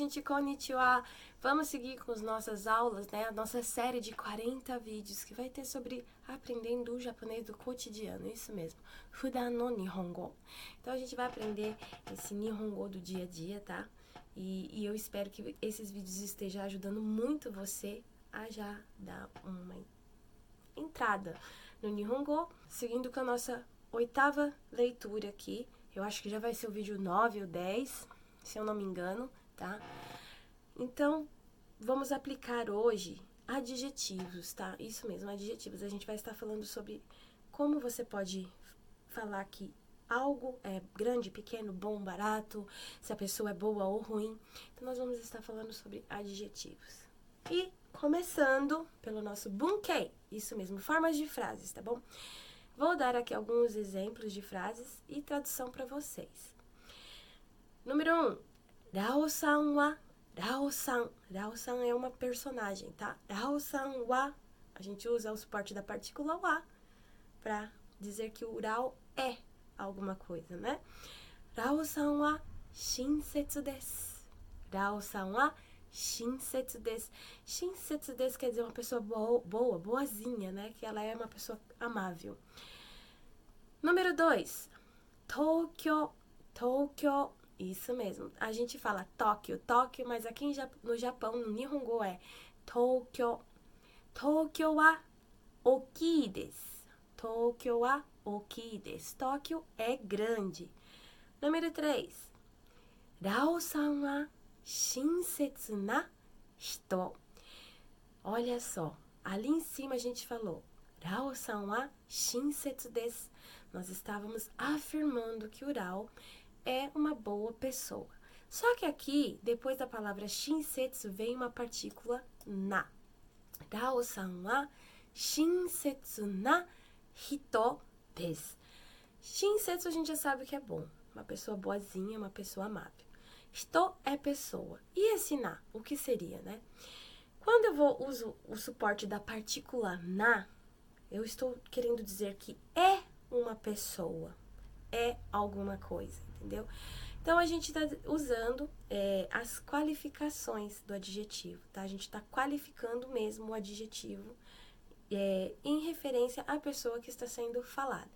Gente, konnichiwa! Vamos seguir com as nossas aulas, né? A nossa série de 40 vídeos que vai ter sobre aprendendo o japonês do cotidiano, isso mesmo. Fudan no Nihongo. Então, a gente vai aprender esse Nihongo do dia a dia, tá? E, e eu espero que esses vídeos estejam ajudando muito você a já dar uma entrada no Nihongo, seguindo com a nossa oitava leitura aqui. Eu acho que já vai ser o vídeo 9 ou 10, se eu não me engano tá? Então, vamos aplicar hoje adjetivos, tá? Isso mesmo, adjetivos. A gente vai estar falando sobre como você pode falar que algo é grande, pequeno, bom, barato, se a pessoa é boa ou ruim. Então, nós vamos estar falando sobre adjetivos. E começando pelo nosso bunkei, isso mesmo, formas de frases, tá bom? Vou dar aqui alguns exemplos de frases e tradução para vocês. Número 1. Um, Rao-san wa Rao-san. Rao-san é uma personagem, tá? Rao-san wa. A gente usa o suporte da partícula wa para dizer que o Rao é alguma coisa, né? Rao-san wa shinsetsu desu. Rao-san wa shinsetsu desu. Shinsetsu desu quer dizer uma pessoa boa, boa, boazinha, né? Que ela é uma pessoa amável. Número 2. Tokyo. Tokyo isso mesmo. A gente fala Tóquio, Tóquio, mas aqui no Japão, no Nihongo é Tokyo. Tokyo wa okii desu. Tokyo wa okii desu. Tóquio é grande. Número 3. Rao-san wa shinsetsu na hito. Olha só, ali em cima a gente falou Rao-san wa shinsetsu desu. Nós estávamos afirmando que o Rao é uma boa pessoa. Só que aqui, depois da palavra shinsetsu, vem uma partícula na. Rao-san wa shinsetsu na hito desu. Shinsetsu a gente já sabe que é bom. Uma pessoa boazinha, uma pessoa amável. Hito é pessoa. E esse na, o que seria, né? Quando eu vou uso o suporte da partícula na, eu estou querendo dizer que é uma pessoa, é alguma coisa entendeu? Então, a gente está usando é, as qualificações do adjetivo, tá? A gente está qualificando mesmo o adjetivo é, em referência à pessoa que está sendo falada.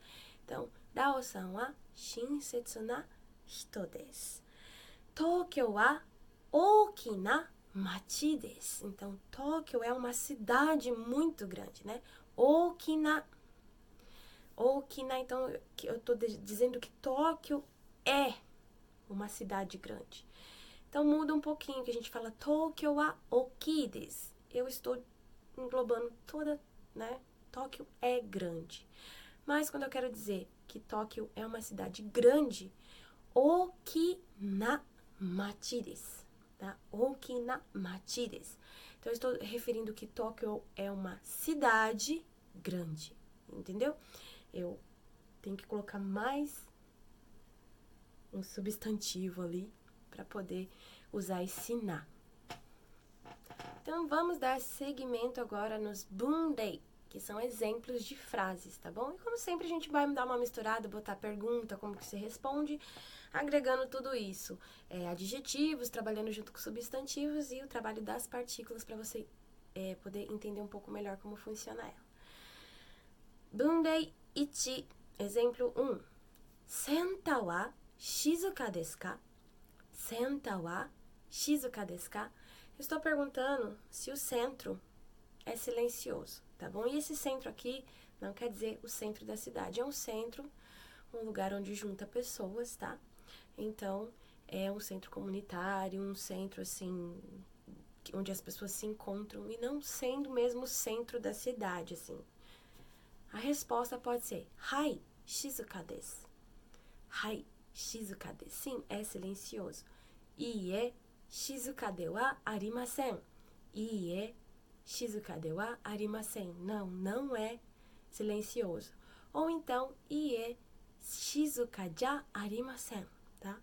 Então, Rao-san wa shinsetsu na hito desu. Tokyo wa okina machi desu. Então, Tóquio é uma cidade muito grande, né? Okina. Okina, então, eu estou dizendo que Tóquio é uma cidade grande. Então muda um pouquinho que a gente fala Tokyo wa okides. Eu estou englobando toda, né? Tóquio é grande. Mas quando eu quero dizer que Tóquio é uma cidade grande, okina machi tá? Okina machi Então eu estou referindo que Tóquio é uma cidade grande, entendeu? Eu tenho que colocar mais um substantivo ali para poder usar ensinar. Então vamos dar seguimento agora nos bundei que são exemplos de frases, tá bom? E como sempre a gente vai dar uma misturada, botar pergunta, como que se responde, agregando tudo isso, é, adjetivos, trabalhando junto com substantivos e o trabalho das partículas para você é, poder entender um pouco melhor como funciona ela. bundei 1. Exemplo 1. Senta wa shizuka desu ka? Senta wa shizuka desu ka? Estou perguntando se o centro é silencioso, tá bom? E esse centro aqui não quer dizer o centro da cidade, é um centro, um lugar onde junta pessoas, tá? Então, é um centro comunitário, um centro assim onde as pessoas se encontram e não sendo mesmo o centro da cidade, assim. A resposta pode ser: Hai, shizuka desu. Hai, shizuka de sim é silencioso. Ie shizuka de wa arimasen. Ie shizuka de wa arimasen. Não, não é silencioso. Ou então, ie shizuka ja arimasen, tá?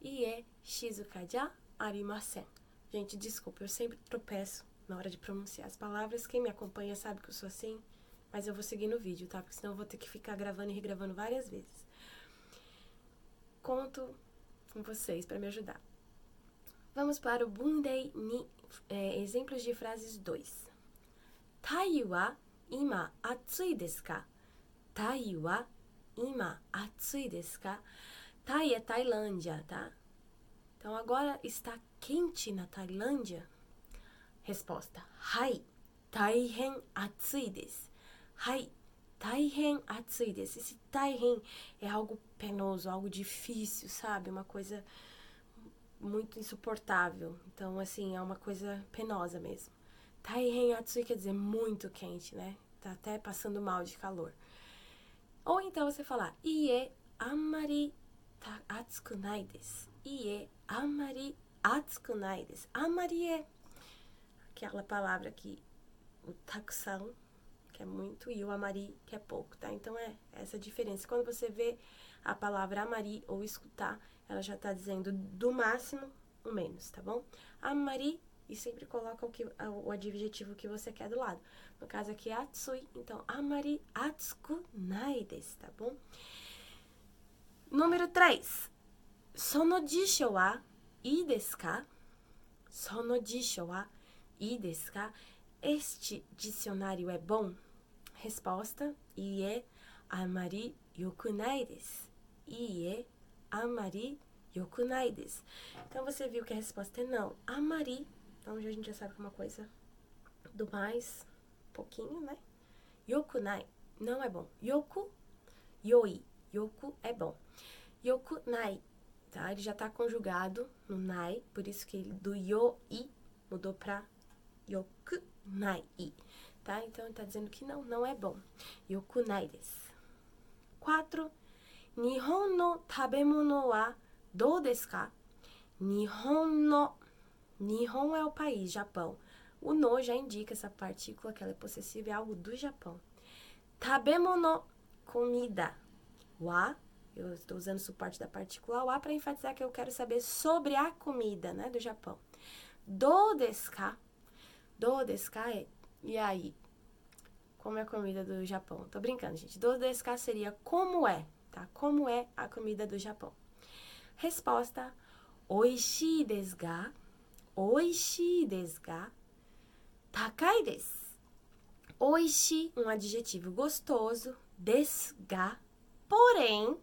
Ie shizuka ja arimasen. Gente, desculpa, eu sempre tropeço na hora de pronunciar as palavras. Quem me acompanha sabe que eu sou assim, mas eu vou seguir no vídeo, tá? Porque senão eu vou ter que ficar gravando e regravando várias vezes conto com vocês para me ajudar. Vamos para o Bundei ni é, exemplos de frases 2. Tai wa ima atsui desu ka? Tai wa ima atsui desu ka? Tai é Tailândia, tá? Então agora está quente na Tailândia? Resposta: Hai, taihen atsui desu. Hai, taihen atsui desu. Esse taihen é algo penoso, algo difícil, sabe? Uma coisa muito insuportável. Então, assim, é uma coisa penosa mesmo. Taihen atsui quer dizer muito quente, né? Tá até passando mal de calor. Ou então você falar, ie amari ta atsuku nai desu. Ie amari atsuku nai desu. Amari é aquela palavra que o takusan, é muito, e o amari, que é pouco, tá? Então é essa diferença. Quando você vê a palavra amari ou escutar, ela já tá dizendo do máximo o menos, tá bom? Amari e sempre coloca o, que, o adjetivo que você quer do lado. No caso aqui é atsui, então amari atsuku nai desu, tá bom? Número 3. Sono jisho wa ii? Sono jisho wa ii? Este dicionário é bom? Resposta: Ie amari yokunai desu. Ie amari yokunai desu. Então você viu que a resposta é não. Amari, então a gente já sabe que é uma coisa do mais, pouquinho, né? Yokunai, não é bom. Yoku, yoi. Yoku é bom. Yokunai, tá? Ele já tá conjugado no nai, por isso que do yoi mudou pra yokunai, tá? Então ele tá dizendo que não, não é bom. Yokunai desu. 4. Nihon no tabemono wa dou desu ka? Nihon no. Nihon é o país, Japão. O no já indica essa partícula que ela é possessiva, é algo do Japão. Tabemono, comida. Wa, eu estou usando suporte da partícula wa para enfatizar que eu quero saber sobre a comida, né, do Japão. Do desu ka? Do desu ka é, e aí? Como é a comida do Japão? Tô brincando, gente. Do desu seria como é, tá? Como é a comida do Japão? Resposta: Oishii desu ga? Oishii desu ga? Takai desu. Oishi, um adjetivo gostoso, desu ga, porém,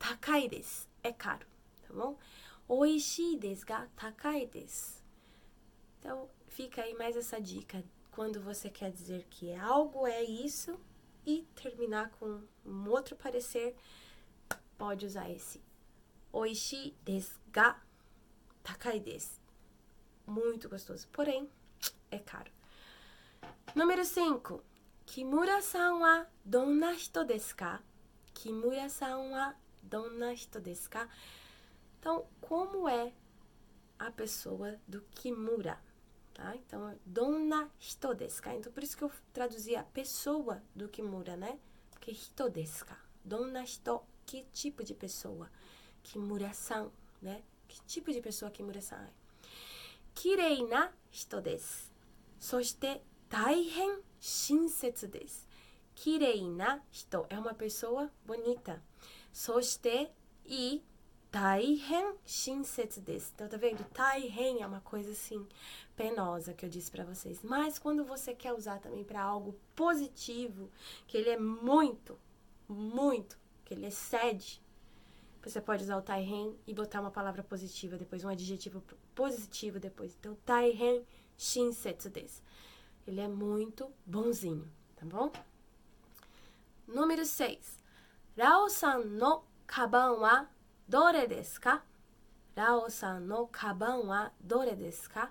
takai desu, é caro, tá bom? Oishi desu ga takai desu. Então, fica aí mais essa dica. Quando você quer dizer que algo é isso e terminar com um outro parecer, pode usar esse. Oishi desu ga takai desu. Muito gostoso, porém, é caro. Número 5. Kimura-san wa donna hito desu ka? Kimura-san wa donna hito desu ka? Então, como é a pessoa do Kimura? Tá? Então, dona hito desu ka? Então, por isso que eu traduzi a pessoa do Kimura, né? Porque hito desu ka? Dona hito, que tipo de pessoa? Kimura-san, né? Que tipo de pessoa Kimura-san é? Kirei na hito desu. Soshite, taihen shinsetsu desu. Kirei na hito é uma pessoa bonita. Soshite, e Taihen Shinsetsu desu. Então, tá vendo? Taihen é uma coisa assim penosa que eu disse para vocês. Mas quando você quer usar também para algo positivo, que ele é muito, muito, que ele excede, você pode usar o Taihen e botar uma palavra positiva depois, um adjetivo positivo depois. Então, Taihen Shinsetsu desu. Ele é muito bonzinho, tá bom? Número 6. Rao-san no kaban wa dore desu ka? Rao-san no kaban wa dore desu ka?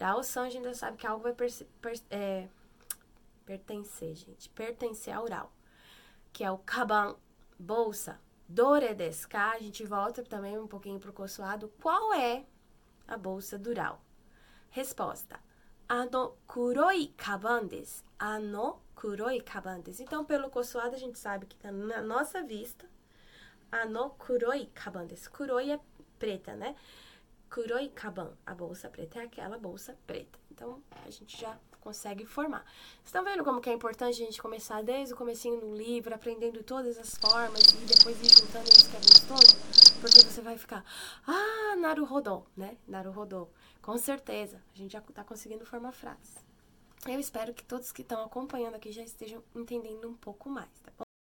Rao-san a gente já sabe que algo vai per per é, pertencer, gente. Pertencer ao Rao. Que é o kaban, bolsa. Dore desu ka? A gente volta também um pouquinho pro consoado. Qual é a bolsa do? Resposta. Ano kuroi kaban desu. Ano kuroi kaban desu. Então, pelo consoado, a gente sabe que tá na nossa vista. Ano kuroi kaban desu. Kuroi é preta, né? Kuroi kaban. A bolsa preta é aquela bolsa preta. Então, a gente já consegue formar. Estão vendo como que é importante a gente começar desde o comecinho no livro, aprendendo todas as formas e depois ir juntando os quebras todos? porque você vai ficar, ah, naruhodo, né? Naruhodo. Com certeza, a gente já tá conseguindo formar frases. Eu espero que todos que estão acompanhando aqui já estejam entendendo um pouco mais, tá bom?